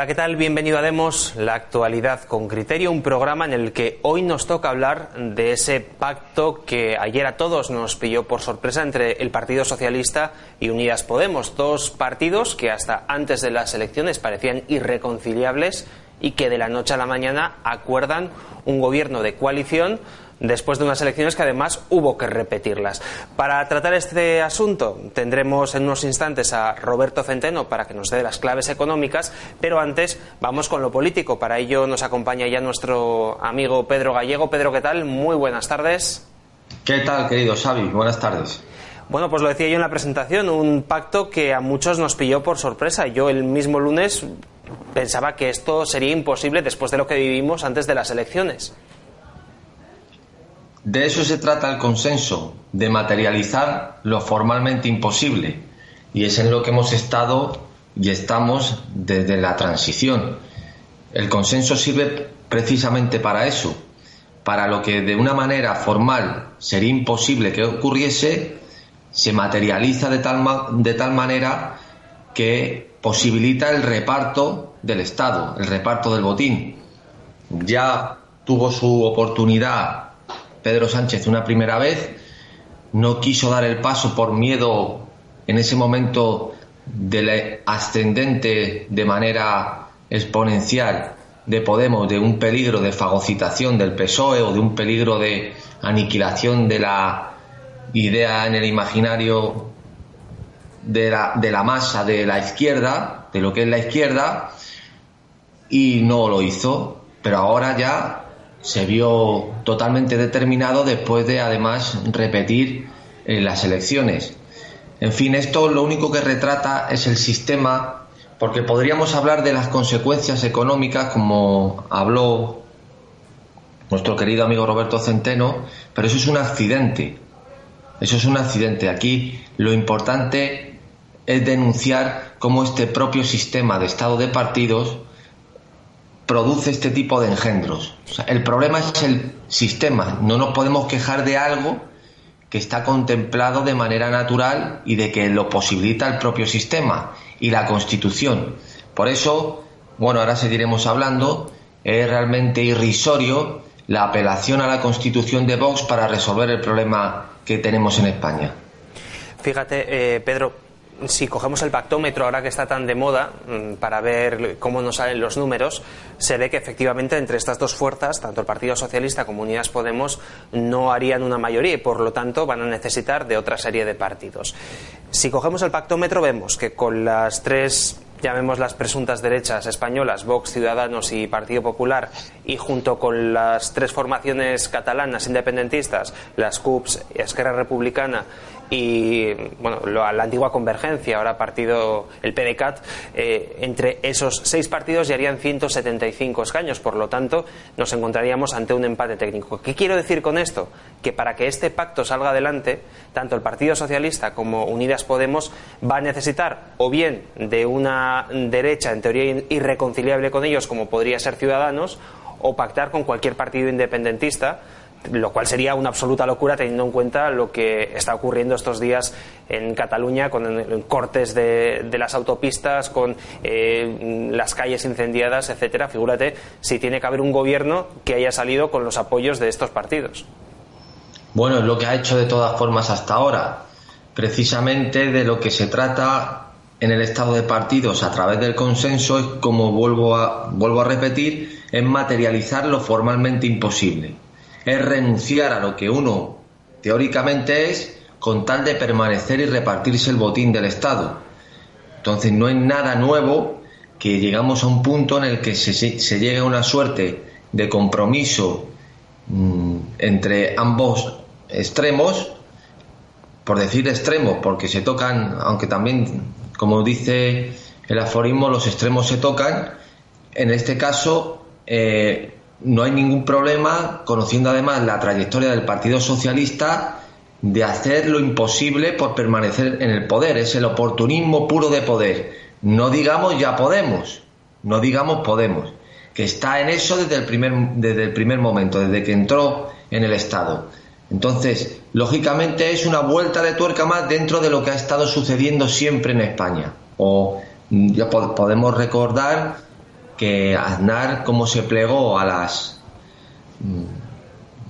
Hola, ¿qué tal? Bienvenido a Demos, la actualidad con criterio, un programa en el que hoy nos toca hablar de ese pacto que ayer a todos nos pilló por sorpresa entre el Partido Socialista y Unidas Podemos, dos partidos que hasta antes de las elecciones parecían irreconciliables y que de la noche a la mañana acuerdan un gobierno de coalición después de unas elecciones que además hubo que repetirlas. Para tratar este asunto tendremos en unos instantes a Roberto Centeno para que nos dé las claves económicas, pero antes vamos con lo político. Para ello nos acompaña ya nuestro amigo Pedro Gallego. Pedro, ¿qué tal? Muy buenas tardes. ¿Qué tal, querido Xavi? Buenas tardes. Bueno, pues lo decía yo en la presentación, un pacto que a muchos nos pilló por sorpresa. Yo el mismo lunes pensaba que esto sería imposible después de lo que vivimos antes de las elecciones. De eso se trata el consenso, de materializar lo formalmente imposible. Y es en lo que hemos estado y estamos desde la transición. El consenso sirve precisamente para eso, para lo que de una manera formal sería imposible que ocurriese, se materializa de tal, de tal manera que posibilita el reparto del Estado, el reparto del botín. Ya tuvo su oportunidad Pedro Sánchez una primera vez, no quiso dar el paso por miedo en ese momento del ascendente de manera exponencial de Podemos, de un peligro de fagocitación del PSOE o de un peligro de aniquilación de la idea en el imaginario de la, de la masa de la izquierda, de lo que es la izquierda, y no lo hizo. Pero ahora ya se vio totalmente determinado después de además repetir eh, las elecciones. En fin, esto lo único que retrata es el sistema, porque podríamos hablar de las consecuencias económicas, como habló nuestro querido amigo Roberto Centeno, pero eso es un accidente. Eso es un accidente. Aquí lo importante es denunciar cómo este propio sistema de estado de partidos produce este tipo de engendros. el problema es el sistema. No nos podemos quejar de algo que está contemplado de manera natural y de que lo posibilita el propio sistema y la Constitución. Por eso, bueno, ahora seguiremos hablando, es realmente irrisorio la apelación a la Constitución de Vox para resolver el problema que tenemos en España. Fíjate, eh, Pedro, si cogemos el pactómetro ahora que está tan de moda mm, para ver cómo nos salen los números, se ve que efectivamente entre estas dos fuerzas, tanto el Partido Socialista como Unidas Podemos, no harían una mayoría y por lo tanto van a necesitar de otra serie de partidos. Si cogemos el pactómetro vemos que con las tres llamemos las presuntas derechas españolas, Vox, Ciudadanos y Partido Popular, y junto con las tres formaciones catalanas independentistas, las CUPS, Esquerra Republicana y bueno, la antigua Convergencia, ahora partido el PDCAT, eh, entre esos seis partidos ya harían 175 escaños, por lo tanto nos encontraríamos ante un empate técnico. ¿Qué quiero decir con esto? Que para que este pacto salga adelante, tanto el Partido Socialista como Unidas Podemos va a necesitar o bien de una derecha en teoría irreconciliable con ellos, como podría ser Ciudadanos, o pactar con cualquier partido independentista lo cual sería una absoluta locura teniendo en cuenta lo que está ocurriendo estos días en Cataluña con cortes de, las autopistas, con eh, las calles incendiadas, etcétera. Figúrate si tiene que haber un gobierno que haya salido con los apoyos de estos partidos. Bueno, es lo que ha hecho de todas formas hasta ahora. Precisamente de lo que se trata en el estado de partidos a través del consenso es como vuelvo a, vuelvo a repetir, es materializar lo formalmente imposible es renunciar a lo que uno teóricamente es con tal de permanecer y repartirse el botín del Estado. Entonces no es nada nuevo que llegamos a un punto en el que se, se llegue a una suerte de compromiso mm, entre ambos extremos, por decir extremos, porque se tocan, aunque también, como dice el aforismo, los extremos se tocan, en este caso eh, no hay ningún problema, conociendo además la trayectoria del Partido Socialista, de hacer lo imposible por permanecer en el poder. Es el oportunismo puro de poder. No digamos ya podemos, no digamos podemos, que está en eso desde el primer, desde el primer momento, desde que entró en el Estado. Entonces, lógicamente es una vuelta de tuerca más dentro de lo que ha estado sucediendo siempre en España. O ya podemos recordar que Aznar, como se plegó a las,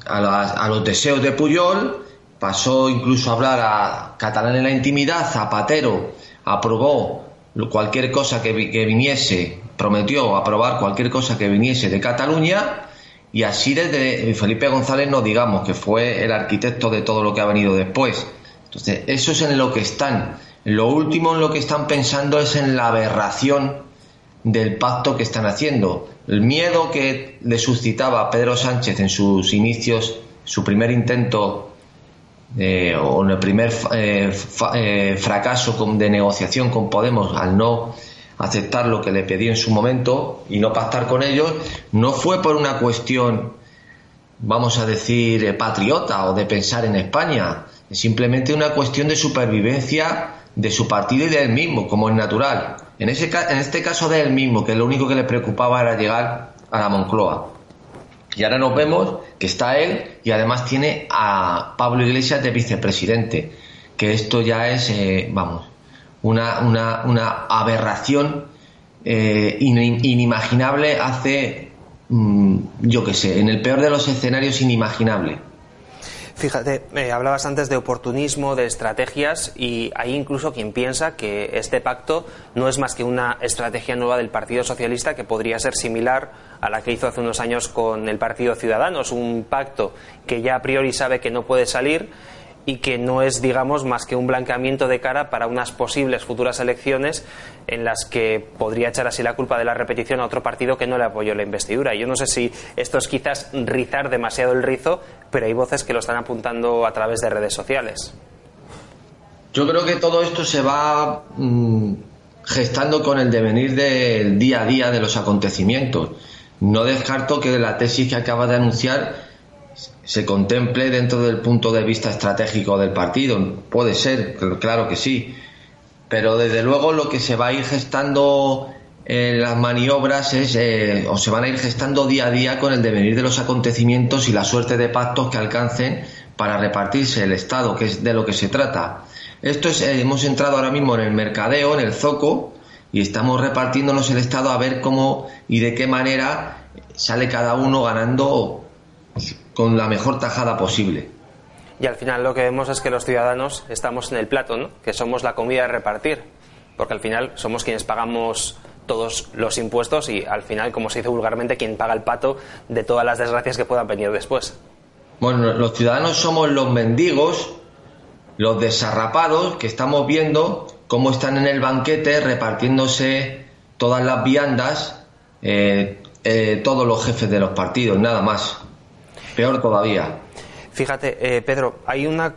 a, los deseos de Puyol, pasó incluso a hablar a catalán en la intimidad, Zapatero aprobó cualquier cosa que, que viniese, prometió aprobar cualquier cosa que viniese de Cataluña y así desde Felipe González no digamos que fue el arquitecto de todo lo que ha venido después. Entonces, eso es en lo que están. Lo último en lo que están pensando es en la aberración del pacto que están haciendo. El miedo que le suscitaba Pedro Sánchez en sus inicios, su primer intento eh, o en el primer eh, eh, fracaso de negociación con Podemos al no aceptar lo que le pedí en su momento y no pactar con ellos, no fue por una cuestión, vamos a decir, patriota o de pensar en España, es simplemente una cuestión de supervivencia de su partido y de él mismo, como es natural. En, ese, en este caso de él mismo, que lo único que le preocupaba era llegar a la Moncloa. Y ahora nos vemos que está él y además tiene a Pablo Iglesias de vicepresidente, que esto ya es, eh, vamos, una, una, aberración eh, inimaginable hace, mm, yo qué sé, en el peor de los escenarios inimaginable. Fíjate, eh, hablabas antes de oportunismo, de estrategias, y hay incluso quien piensa que este pacto no es más que una estrategia nueva del Partido Socialista que podría ser similar a la que hizo hace unos años con el Partido Ciudadanos, un pacto que ya a priori sabe que no puede salir y que no es, digamos, más que un blanqueamiento de cara para unas posibles futuras elecciones en las que podría echar así la culpa de la repetición a otro partido que no le apoyó la investidura. Yo no sé si esto es quizás rizar demasiado el rizo, pero hay voces que lo están apuntando a través de redes sociales. Yo creo que todo esto se va mm, gestando con el devenir del día a día de los acontecimientos. No descarto que la tesis que acaba de anunciar se contemple dentro del punto de vista estratégico del partido. Puede ser, claro que sí. Pero desde luego lo que se va a ir gestando en las maniobras es, eh, o se van a ir gestando día a día con el devenir de los acontecimientos y la suerte de pactos que alcancen para repartirse el Estado, que es de lo que se trata. Esto es, eh, hemos entrado ahora mismo en el mercadeo, en el zoco, y estamos repartiéndonos el Estado a ver cómo y de qué manera sale cada uno ganando con la mejor tajada posible. Y al final lo que vemos es que los ciudadanos estamos en el plato, ¿no? que somos la comida de repartir, porque al final somos quienes pagamos todos los impuestos y al final, como se dice vulgarmente, quien paga el pato de todas las desgracias que puedan venir después. Bueno, los ciudadanos somos los mendigos, los desarrapados que estamos viendo cómo están en el banquete repartiéndose todas las viandas, eh, eh, todos los jefes de los partidos, nada más. Peor todavía. Fíjate, eh, Pedro, hay una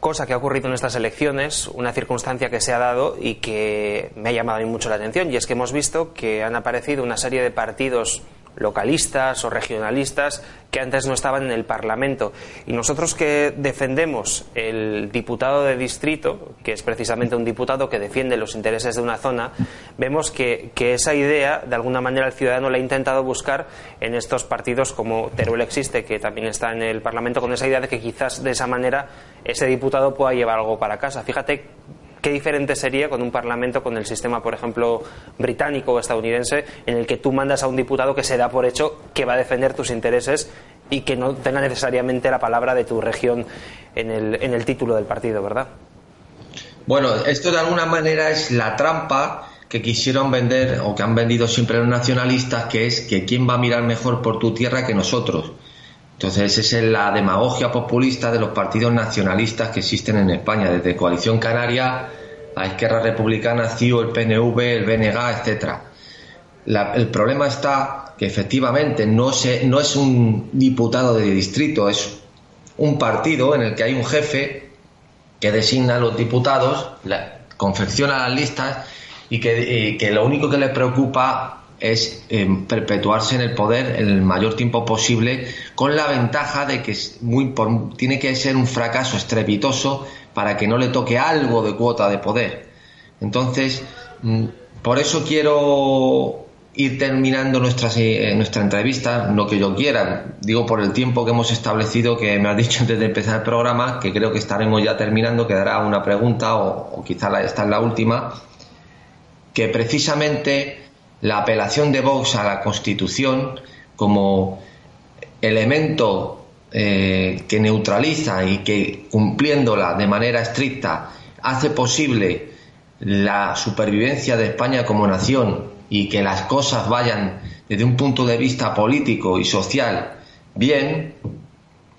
cosa que ha ocurrido en estas elecciones, una circunstancia que se ha dado y que me ha llamado mucho la atención, y es que hemos visto que han aparecido una serie de partidos localistas o regionalistas que antes no estaban en el Parlamento. Y nosotros que defendemos el diputado de distrito, que es precisamente un diputado que defiende los intereses de una zona, vemos que, esa idea, de alguna manera, el ciudadano la ha intentado buscar en estos partidos como Teruel existe, que también está en el Parlamento, con esa idea de que quizás de esa manera ese diputado pueda llevar algo para casa. Fíjate ¿Qué diferente sería con un parlamento, con el sistema, por ejemplo, británico o estadounidense, en el que tú mandas a un diputado que se da por hecho que va a defender tus intereses y que no tenga necesariamente la palabra de tu región en el, en el título del partido, ¿verdad? Bueno, esto de alguna manera es la trampa que quisieron vender o que han vendido siempre los nacionalistas, que es que quién va a mirar mejor por tu tierra que nosotros. Entonces, esa es la demagogia populista de los partidos nacionalistas que existen en España, desde Coalición Canaria a Izquierda Republicana, CIO, el PNV, el BNG, etcétera. el problema está que efectivamente no, no es un diputado de distrito, es un partido en el que hay un jefe que designa a los diputados, confecciona las listas y que, y que lo único que le preocupa es eh, perpetuarse en el poder el mayor tiempo posible, con la ventaja de que es muy, tiene que ser un fracaso estrepitoso para que no le toque algo de cuota de poder. Entonces, mm, por eso quiero ir terminando nuestra, eh, nuestra entrevista, no que yo quiera, digo por el tiempo que hemos establecido, que me has dicho antes de empezar el programa, que creo que estaremos ya terminando, quedará una pregunta o quizá esta es la última, que precisamente la apelación de Vox a la Constitución como elemento eh, que neutraliza y que cumpliéndola de manera estricta hace posible la supervivencia de España como nación y que las cosas vayan desde un punto de vista político y social bien,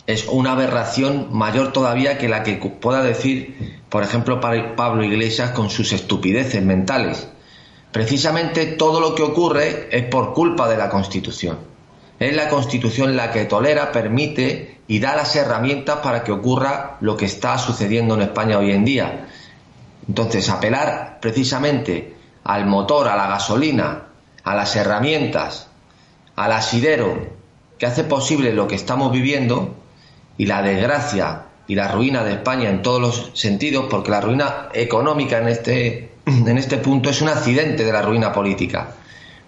es una aberración mayor todavía que la que pueda decir, por ejemplo, Pablo Iglesias con sus estupideces mentales. Precisamente todo lo que ocurre es por culpa de la Constitución. Es la Constitución la que tolera, permite y da las herramientas para que ocurra lo que está sucediendo en España hoy en día. Entonces, apelar precisamente al motor, a la gasolina, a las herramientas, al asidero que hace posible lo que estamos viviendo y la desgracia y la ruina de España en todos los sentidos, porque la ruina económica en este, en este punto es un accidente de la ruina política.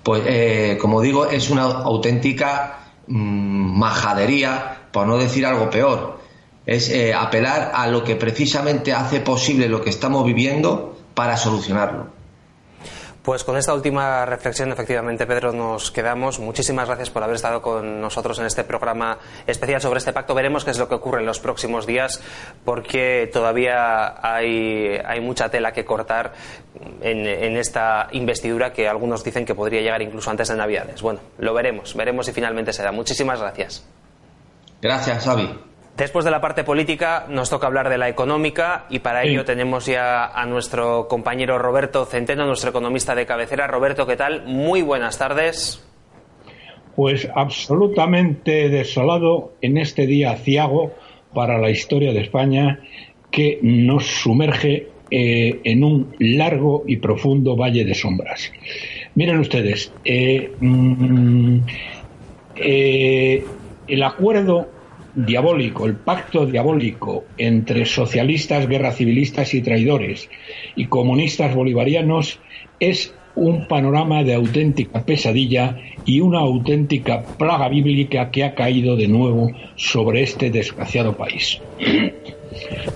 Pues, eh, como digo, es una auténtica mm, majadería, por no decir algo peor. Es eh, apelar a lo que precisamente hace posible lo que estamos viviendo para solucionarlo. Pues con esta última reflexión, efectivamente, Pedro, nos quedamos. Muchísimas gracias por haber estado con nosotros en este programa especial sobre este pacto. Veremos qué es lo que ocurre en los próximos días, porque todavía hay, mucha tela que cortar en, en, esta investidura que algunos dicen que podría llegar incluso antes de Navidades. Bueno, lo veremos, veremos si finalmente se da. Muchísimas gracias. Gracias, Xavi. Después de la parte política nos toca hablar de la económica y para ello tenemos ya a nuestro compañero Roberto Centeno, nuestro economista de cabecera. Roberto, ¿qué tal? Muy buenas tardes. Pues absolutamente desolado en este día ciago para la historia de España que nos sumerge eh, en un largo y profundo valle de sombras. Miren ustedes, eh, mm, eh, el acuerdo diabólico, el pacto diabólico entre socialistas, guerra civilistas y traidores y comunistas bolivarianos es un panorama de auténtica pesadilla y una auténtica plaga bíblica que ha caído de nuevo sobre este desgraciado país.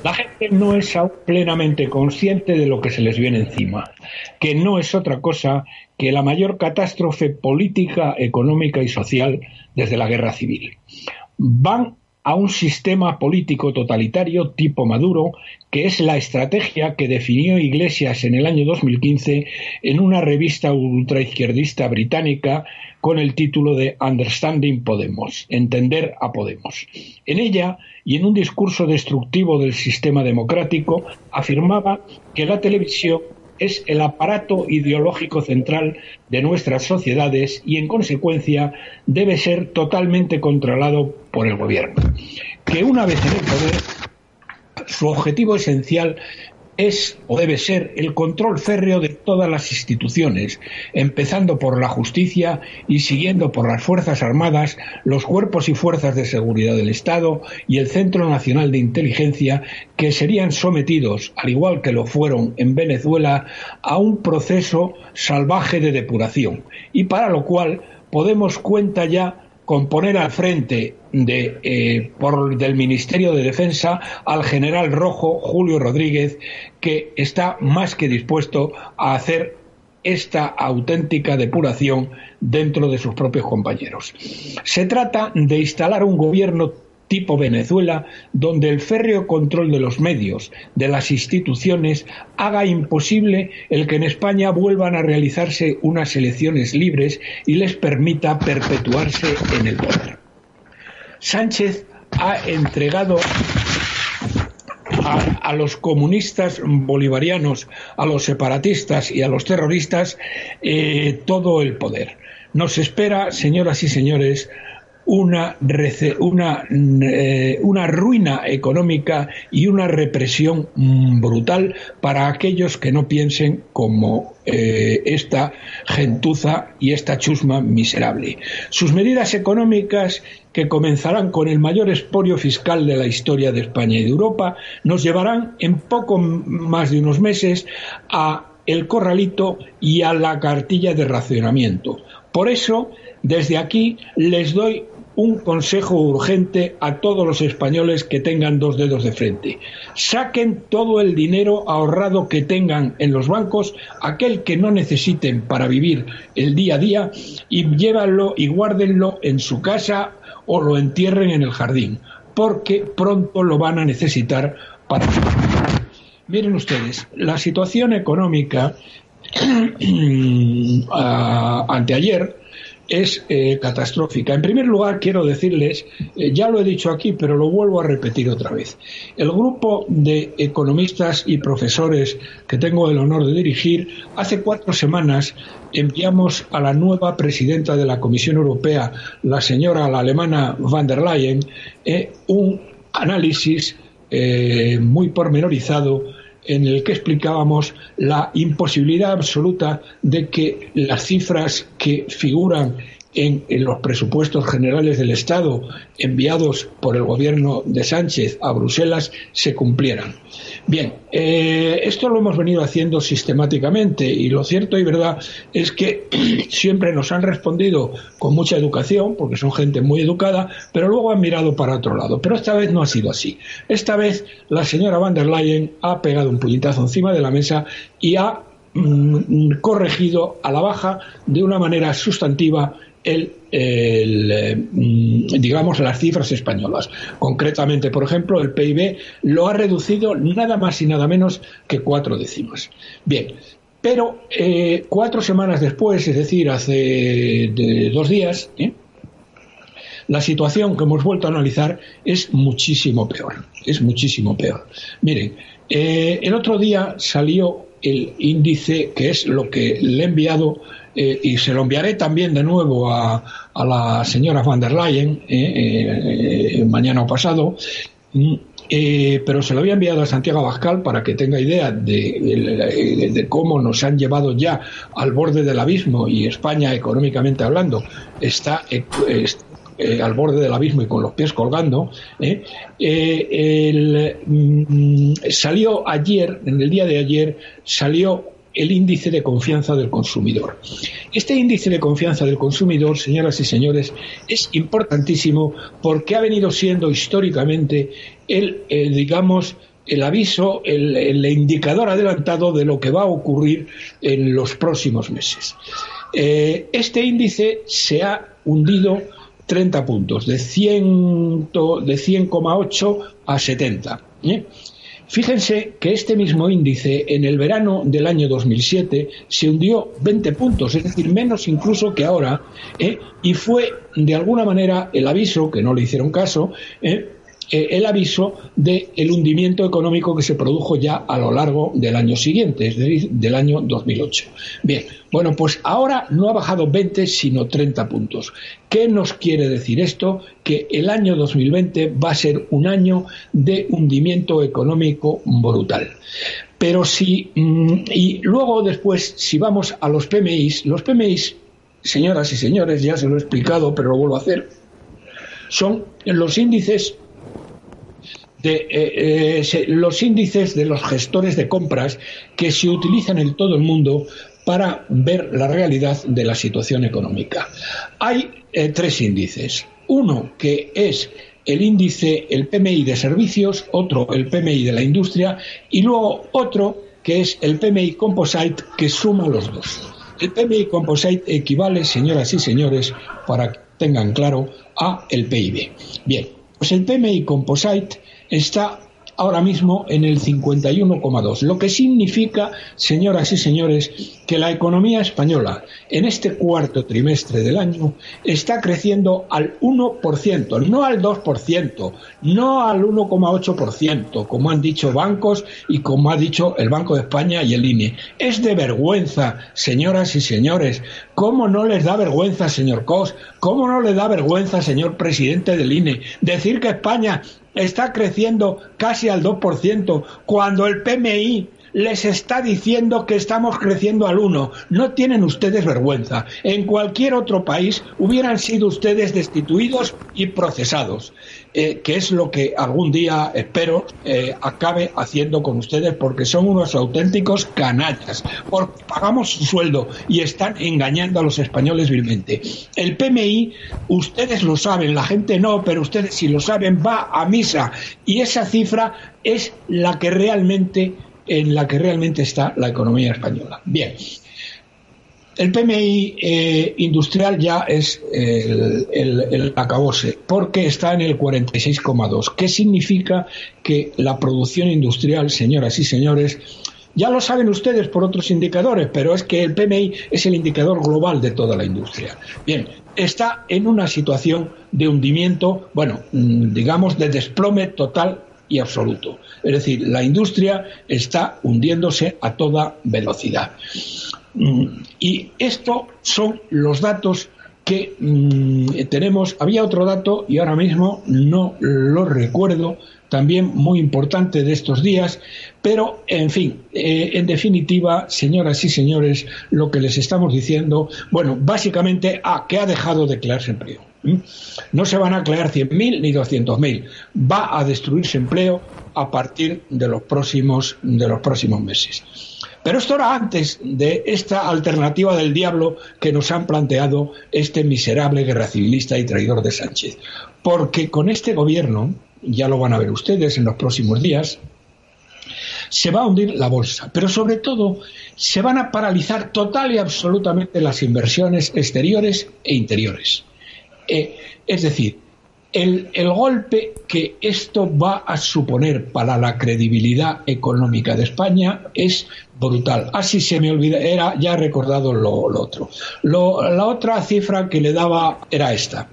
La gente no es aún plenamente consciente de lo que se les viene encima, que no es otra cosa que la mayor catástrofe política, económica y social desde la guerra civil. Van a un sistema político totalitario tipo Maduro, que es la estrategia que definió Iglesias en el año 2015 en una revista ultraizquierdista británica con el título de Understanding Podemos, Entender a Podemos. En ella, y en un discurso destructivo del sistema democrático, afirmaba que la televisión es el aparato ideológico central de nuestras sociedades y, en consecuencia, debe ser totalmente controlado por el gobierno. Que una vez en el poder, su objetivo esencial es o debe ser el control férreo de todas las instituciones, empezando por la justicia y siguiendo por las Fuerzas Armadas, los cuerpos y fuerzas de seguridad del Estado y el Centro Nacional de Inteligencia, que serían sometidos, al igual que lo fueron en Venezuela, a un proceso salvaje de depuración, y para lo cual Podemos cuenta ya con poner al frente de, eh, por, del Ministerio de Defensa al general rojo Julio Rodríguez, que está más que dispuesto a hacer esta auténtica depuración dentro de sus propios compañeros. Se trata de instalar un gobierno tipo Venezuela, donde el férreo control de los medios, de las instituciones, haga imposible el que en España vuelvan a realizarse unas elecciones libres y les permita perpetuarse en el poder. Sánchez ha entregado a, los comunistas bolivarianos, a los separatistas y a los terroristas eh, todo el poder. Nos espera, señoras y señores, una, eh, una ruina económica y una represión brutal para aquellos que no piensen como eh, esta gentuza y esta chusma miserable. Sus medidas económicas, que comenzarán con el mayor expolio fiscal de la historia de España y de Europa, nos llevarán en poco más de unos meses a el corralito y a la cartilla de racionamiento. Por eso, desde aquí les doy un consejo urgente a todos los españoles que tengan dos dedos de frente. Saquen todo el dinero ahorrado que tengan en los bancos, aquel que no necesiten para vivir el día a día, y llévanlo y guárdenlo en su casa o lo entierren en el jardín, porque pronto lo van a necesitar para. Miren ustedes, la situación económica anteayer es eh, catastrófica. En primer lugar, quiero decirles, eh, ya lo he dicho aquí, pero lo vuelvo a repetir otra vez. El grupo de economistas y profesores que tengo el honor de dirigir, hace cuatro semanas enviamos a la nueva presidenta de la Comisión Europea, la señora, la alemana van der Leyen, eh, un análisis muy pormenorizado en el que explicábamos la imposibilidad absoluta de que las cifras que figuran en, los presupuestos generales del Estado enviados por el gobierno de Sánchez a Bruselas se cumplieran. Bien, eh, esto lo hemos venido haciendo sistemáticamente y lo cierto y verdad es que siempre nos han respondido con mucha educación, porque son gente muy educada, pero luego han mirado para otro lado. Pero esta vez no ha sido así. Esta vez la señora van der Leyen ha pegado un puñetazo encima de la mesa y ha mm, corregido a la baja de una manera sustantiva el, mm, digamos, las cifras españolas. Concretamente, por ejemplo, el PIB lo ha reducido nada más y nada menos que cuatro décimas. Bien, pero eh, cuatro semanas después, es decir, hace dos días, ¿eh? la situación que hemos vuelto a analizar es muchísimo peor. Es muchísimo peor. Miren, eh, el otro día salió el índice, que es lo que le he enviado eh, y se lo enviaré también de nuevo a, la señora van der Leyen eh, eh, mañana o pasado. Mm, pero se lo había enviado a Santiago Abascal para que tenga idea de, cómo nos han llevado ya al borde del abismo y España, económicamente hablando, está, al borde del abismo y con los pies colgando. Mm, salió ayer, en el día de ayer, salió el índice de confianza del consumidor. Este índice de confianza del consumidor, señoras y señores, es importantísimo porque ha venido siendo históricamente el, digamos, el aviso, el, indicador adelantado de lo que va a ocurrir en los próximos meses. Eh, este índice se ha hundido 30 puntos, de 100,8 de a 70. Fíjense que este mismo índice en el verano del año 2007 se hundió 20 puntos, es decir, menos incluso que ahora, ¿eh? y fue de alguna manera el aviso, que no le hicieron caso, ¿eh? Eh, el aviso del el hundimiento económico que se produjo ya a lo largo del año siguiente, es decir, del año 2008. Bien, bueno, pues ahora no ha bajado 20, sino 30 puntos. ¿Qué nos quiere decir esto? Que el año 2020 va a ser un año de hundimiento económico brutal. Pero si, mm, y luego después, si vamos a los PMIs, los PMIs, señoras y señores, ya se lo he explicado, pero lo vuelvo a hacer, son los índices de eh, eh, los índices de los gestores de compras que se utilizan en todo el mundo para ver la realidad de la situación económica. Hay eh, tres índices. Uno que es el índice, el PMI de servicios, otro el PMI de la industria y luego otro que es el PMI Composite que suma los dos. El PMI Composite equivale, señoras y señores, para que tengan claro, a el PIB. Bien, pues el PMI Composite está ahora mismo en el 51,2, lo que significa, señoras y señores, que la economía española en este cuarto trimestre del año está creciendo al 1%, no al 2%, no al 1,8%, como han dicho bancos y como ha dicho el Banco de España y el INE. Es de vergüenza, señoras y señores. ¿Cómo no les da vergüenza, señor Cos? ¿Cómo no le da vergüenza, señor presidente del INE, decir que España está creciendo casi al 2%, cuando el PMI les está diciendo que estamos creciendo al 1. No tienen ustedes vergüenza. En cualquier otro país hubieran sido ustedes destituidos y procesados, eh, que es lo que algún día espero eh, acabe haciendo con ustedes porque son unos auténticos canallas, porque pagamos su sueldo y están engañando a los españoles vilmente. El PMI, ustedes lo saben, la gente no, pero ustedes si lo saben, va a misa y esa cifra es la que realmente en la que realmente está la economía española. Bien, el PMI eh, industrial ya es el, el, acabose, porque está en el 46,2. ¿Qué significa que la producción industrial, señoras y señores, ya lo saben ustedes por otros indicadores, pero es que el PMI es el indicador global de toda la industria. Bien, está en una situación de hundimiento, bueno, mm, digamos, de desplome total y absoluto. Es decir, la industria está hundiéndose a toda velocidad. Mm, y estos son los datos que mm, tenemos. Había otro dato y ahora mismo no lo recuerdo, también muy importante de estos días, pero en fin, eh, en definitiva, señoras y señores, lo que les estamos diciendo, bueno, básicamente, a que ha dejado de crearse empleo. No se van a crear 100.000 ni 200.000. Va a destruirse empleo a partir de los próximos, de los próximos meses. Pero esto era antes de esta alternativa del diablo que nos han planteado este miserable guerra civilista y traidor de Sánchez. Porque con este gobierno, ya lo van a ver ustedes en los próximos días, se va a hundir la bolsa, pero sobre todo se van a paralizar total y absolutamente las inversiones exteriores e interiores. Eh, es decir, el, golpe que esto va a suponer para la credibilidad económica de España es brutal. Así se me olvida, era ya recordado lo, otro. la otra cifra que le daba era esta.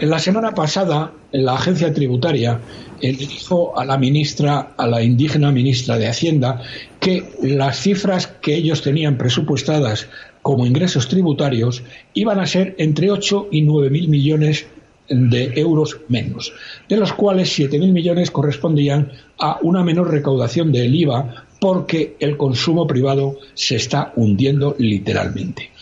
En la semana pasada, la agencia tributaria le dijo a la ministra, a la indígena ministra de Hacienda, que las cifras que ellos tenían presupuestadas como ingresos tributarios iban a ser entre 8 y 9 mil millones de euros menos, de los cuales 7 mil millones correspondían a una menor recaudación del IVA porque el consumo privado se está hundiendo literalmente.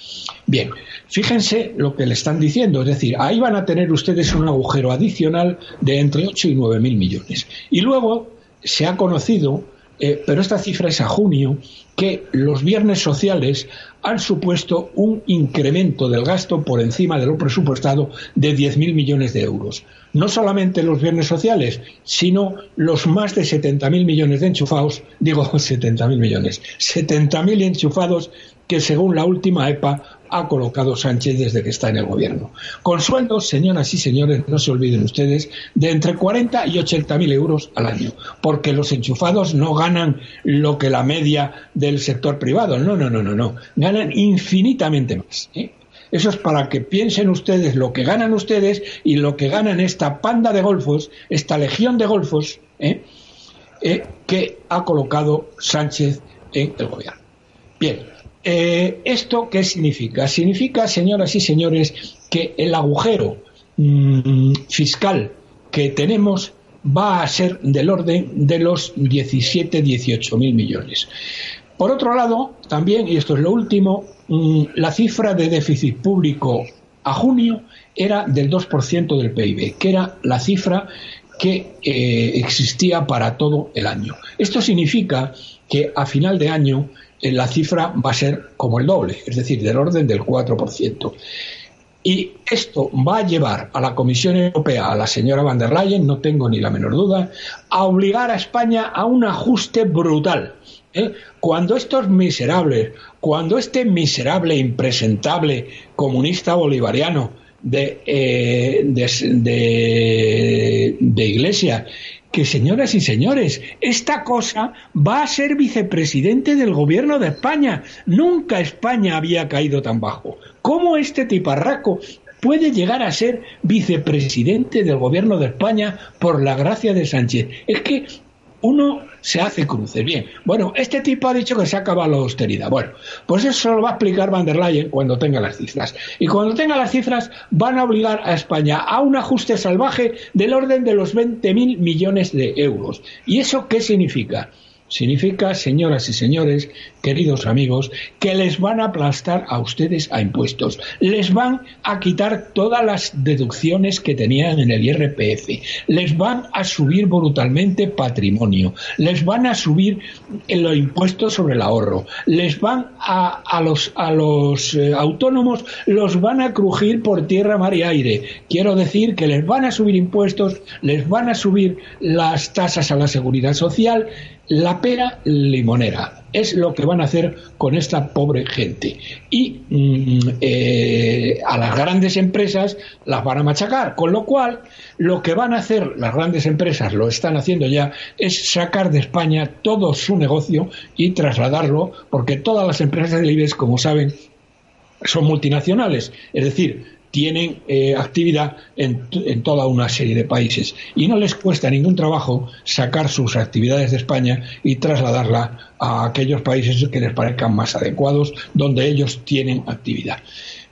Bien, fíjense lo que le están diciendo, es decir, ahí van a tener ustedes un agujero adicional de entre 8 y 9 mil millones. Y luego se ha conocido, eh, pero esta cifra es a junio, que los viernes sociales han supuesto un incremento del gasto por encima de lo presupuestado de 10.000 millones de euros. No solamente los viernes sociales, sino los más de 70.000 millones de enchufados, digo 70.000 millones, 70.000 enchufados que según la última EPA ha colocado Sánchez desde que está en el gobierno. Con sueldos, señoras y señores, no se olviden ustedes, de entre 40 y 80 mil euros al año, porque los enchufados no ganan lo que la media del sector privado, no, no, no, no, no, ganan infinitamente más. ¿eh? Eso es para que piensen ustedes lo que ganan ustedes y lo que ganan esta panda de golfos, esta legión de golfos, ¿eh? ¿Eh? que ha colocado Sánchez en el gobierno. Bien, eh, ¿Esto qué significa? Significa, señoras y señores, que el agujero mm, fiscal que tenemos va a ser del orden de los 17, 18 mil millones. Por otro lado, también, y esto es lo último, mm, la cifra de déficit público a junio era del 2% del PIB, que era la cifra que eh, existía para todo el año. Esto significa que a final de año la cifra va a ser como el doble, es decir, del orden del 4%. Y esto va a llevar a la Comisión Europea, a la señora van der Leyen, no tengo ni la menor duda, a obligar a España a un ajuste brutal. ¿eh? Cuando estos miserables, cuando este miserable, impresentable comunista bolivariano de, eh, de, de Iglesia que, señoras y señores, esta cosa va a ser vicepresidente del gobierno de España. Nunca España había caído tan bajo. ¿Cómo este tiparraco puede llegar a ser vicepresidente del gobierno de España por la gracia de Sánchez? Es que uno se hace cruces. Bien, bueno, este tipo ha dicho que se acaba la austeridad. Bueno, pues eso lo va a explicar Van der Leyen cuando tenga las cifras. Y cuando tenga las cifras van a obligar a España a un ajuste salvaje del orden de los 20.000 millones de euros. ¿Y eso qué significa? Significa, señoras y señores, queridos amigos, que les van a aplastar a ustedes a impuestos. Les van a quitar todas las deducciones que tenían en el IRPF. Les van a subir brutalmente patrimonio. Les van a subir los impuestos sobre el ahorro. Les van a, a los, a los eh, autónomos, los van a crujir por tierra, mar y aire. Quiero decir que les van a subir impuestos, les van a subir las tasas a la seguridad social la pera limonera. Es lo que van a hacer con esta pobre gente. Y mm, eh, a las grandes empresas las van a machacar. Con lo cual, lo que van a hacer las grandes empresas, lo están haciendo ya, es sacar de España todo su negocio y trasladarlo, porque todas las empresas del IBEX, como saben, son multinacionales. Es decir, tienen eh, actividad en, toda una serie de países y no les cuesta ningún trabajo sacar sus actividades de España y trasladarla a aquellos países que les parezcan más adecuados donde ellos tienen actividad.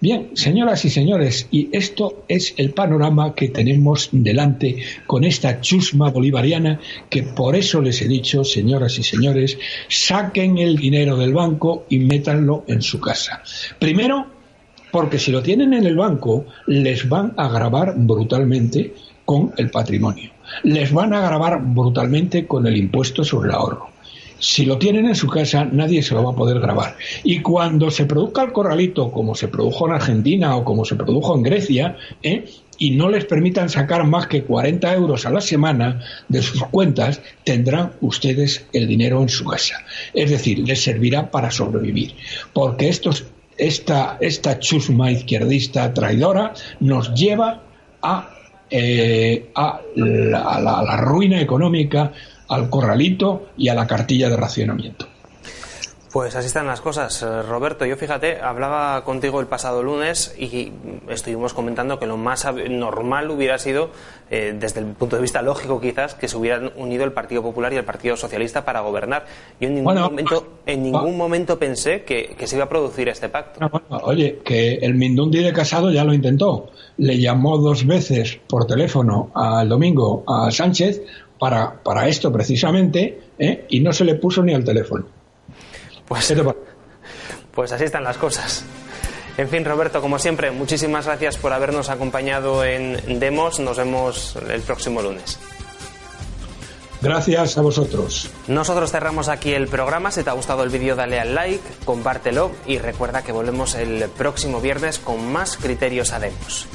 Bien, señoras y señores, y esto es el panorama que tenemos delante con esta chusma bolivariana que por eso les he dicho, señoras y señores, saquen el dinero del banco y métanlo en su casa. Primero, porque si lo tienen en el banco, les van a grabar brutalmente con el patrimonio. Les van a grabar brutalmente con el impuesto sobre el ahorro. Si lo tienen en su casa, nadie se lo va a poder grabar. Y cuando se produzca el corralito, como se produjo en Argentina o como se produjo en Grecia, ¿eh? y no les permitan sacar más que 40 euros a la semana de sus cuentas, tendrán ustedes el dinero en su casa. Es decir, les servirá para sobrevivir. Porque estos esta, esta chusma izquierdista traidora nos lleva a, eh, a, la ruina económica, al corralito y a la cartilla de racionamiento. Pues así están las cosas, eh, Roberto. Yo fíjate, hablaba contigo el pasado lunes y estuvimos comentando que lo más normal hubiera sido, eh, desde el punto de vista lógico quizás, que se hubieran unido el Partido Popular y el Partido Socialista para gobernar. Yo en ningún momento, en ningún momento pensé que, se iba a producir este pacto. oye, que el Mindundi de Casado ya lo intentó. Le llamó dos veces por teléfono al domingo a Sánchez para, para esto precisamente ¿eh? y no se le puso ni al teléfono. Pues, pues así están las cosas. En fin, Roberto, como siempre, muchísimas gracias por habernos acompañado en Demos. Nos vemos el próximo lunes. Gracias a vosotros. Nosotros cerramos aquí el programa. Si te ha gustado el vídeo, dale al like, compártelo y recuerda que volvemos el próximo viernes con más criterios a Demos.